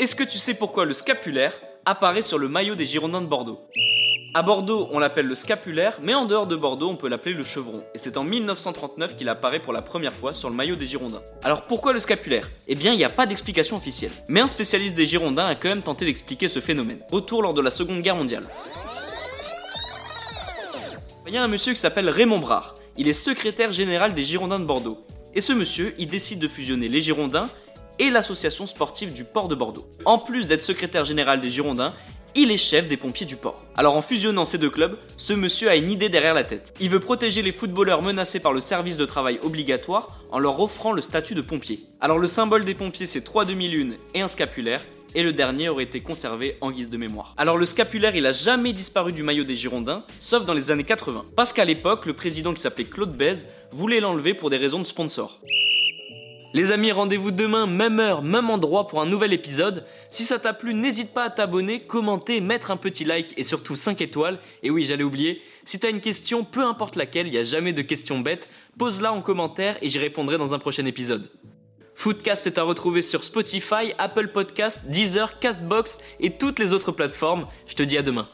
Est-ce que tu sais pourquoi le scapulaire apparaît sur le maillot des Girondins de Bordeaux? À Bordeaux, on l'appelle le scapulaire, mais en dehors de Bordeaux, on peut l'appeler le chevron. Et c'est en 1939 qu'il apparaît pour la première fois sur le maillot des Girondins. Alors pourquoi le scapulaire? Eh bien, il n'y a pas d'explication officielle. Mais un spécialiste des Girondins a quand même tenté d'expliquer ce phénomène. Retour lors de la Seconde Guerre mondiale. Il y a un monsieur qui s'appelle Raymond Brard. Il est secrétaire général des Girondins de Bordeaux. Et ce monsieur, il décide de fusionner les Girondins et l'association sportive du port de Bordeaux. En plus d'être secrétaire général des Girondins, il est chef des pompiers du port. Alors en fusionnant ces deux clubs, ce monsieur a une idée derrière la tête. Il veut protéger les footballeurs menacés par le service de travail obligatoire en leur offrant le statut de pompier. Alors le symbole des pompiers c'est trois demi-lunes et un scapulaire, et le dernier aurait été conservé en guise de mémoire. Alors le scapulaire il a jamais disparu du maillot des Girondins, sauf dans les années 80. Parce qu'à l'époque, le président qui s'appelait Claude Bèze voulait l'enlever pour des raisons de sponsor. Les amis, rendez-vous demain, même heure, même endroit pour un nouvel épisode. Si ça t'a plu, n'hésite pas à t'abonner, commenter, mettre un petit like et surtout 5 étoiles. Et oui, j'allais oublier, si t'as une question, peu importe laquelle, il n'y a jamais de questions bêtes, pose-la en commentaire et j'y répondrai dans un prochain épisode. Foodcast est à retrouver sur Spotify, Apple Podcast, Deezer, Castbox et toutes les autres plateformes. Je te dis à demain.